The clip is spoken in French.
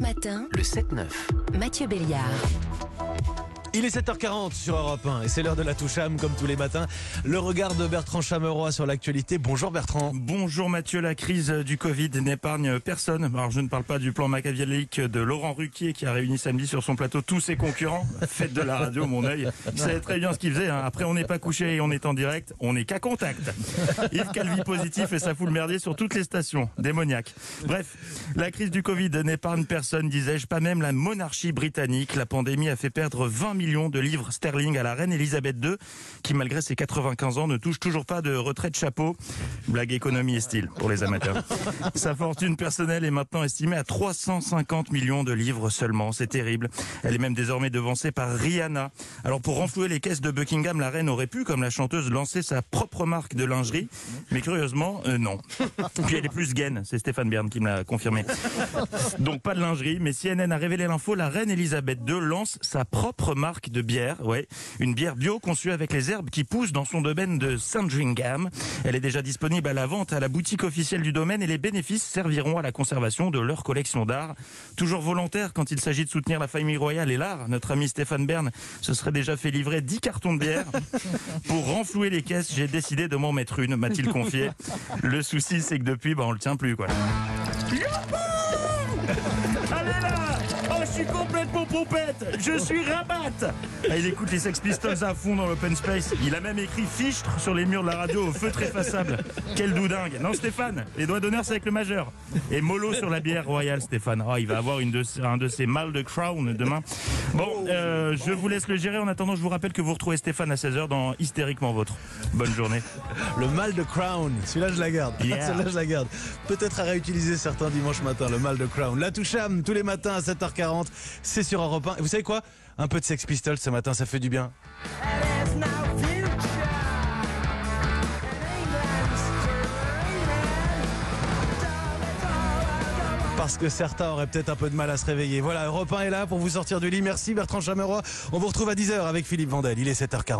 Matin, Le 7-9. Mathieu Béliard. Il est 7h40 sur Europe 1 et c'est l'heure de la touche âme comme tous les matins. Le regard de Bertrand Chameroy sur l'actualité. Bonjour Bertrand. Bonjour Mathieu, la crise du Covid n'épargne personne. Alors je ne parle pas du plan machiavélique de Laurent Ruquier qui a réuni samedi sur son plateau tous ses concurrents. Faites de la radio, mon œil. Il savait très bien ce qu'il faisait. hein. Après on n'est pas couché et on est en direct, on n'est qu'à contact. Yves Calvi positif et ça fout le merdier sur toutes les stations. Démoniaque. Bref, la crise du Covid n'épargne personne, disais-je, pas même la monarchie britannique. La pandémie a fait perdre 20 millions de livres sterling à la reine Elisabeth II, qui malgré ses 95 ans ne touche toujours pas de retraite chapeau. Blague économie et style pour les amateurs. Sa fortune personnelle est maintenant estimée à 350 millions de livres seulement. C'est terrible. Elle est même désormais devancée par Rihanna. Alors pour renflouer les caisses de Buckingham, la reine aurait pu, comme la chanteuse, lancer sa propre marque de lingerie. Mais curieusement, euh, non. Puis elle est plus gaine. C'est Stéphane Bern qui me l'a confirmé. Donc pas de lingerie, mais CNN a révélé l'info, la reine Elisabeth II lance sa propre marque de bière, ouais, une bière bio conçue avec les herbes qui poussent dans son domaine de Sandringham. Elle est déjà disponible à la vente à la boutique officielle du domaine et les bénéfices serviront à la conservation de leur collection d'art. Toujours volontaire quand il s'agit de soutenir la famille royale et l'art, notre ami Stéphane Bern se serait déjà fait livrer 10 cartons de bière. Pour renflouer les caisses, j'ai décidé de m'en mettre une, m'a-t-il confié. Le souci, c'est que depuis, bah, on le tient plus, quoi. Suis complètement pompette Je suis rabatte Ah, Il écoute les Sex Pistols à fond dans l'open space. Il a même écrit fichtre sur les murs de la radio au feutre effaçable. Quel doudingue Non, Stéphane, les doigts d'honneur, c'est avec le majeur. Et mollo sur la bière royale, Stéphane. Oh, il va avoir une de, un de ses mâles de Crown demain. Bon, euh, je vous laisse le gérer. En attendant, je vous rappelle que vous retrouvez Stéphane à 16h dans Hystériquement Votre. Bonne journée. Le mal de Crown. Celui-là je la garde. Yeah. Celui-là je la garde. Peut-être à réutiliser certains dimanche matin. Le mal de Crown. La touche âme tous les matins à 7h40. C'est sur Europe 1. Et vous savez quoi? Un peu de Sex Pistols ce matin, ça fait du bien. parce que certains auraient peut-être un peu de mal à se réveiller. Voilà, Europe 1 est là pour vous sortir du lit. Merci Bertrand Chameroy. On vous retrouve à 10h avec Philippe Vandel. Il est 7h40.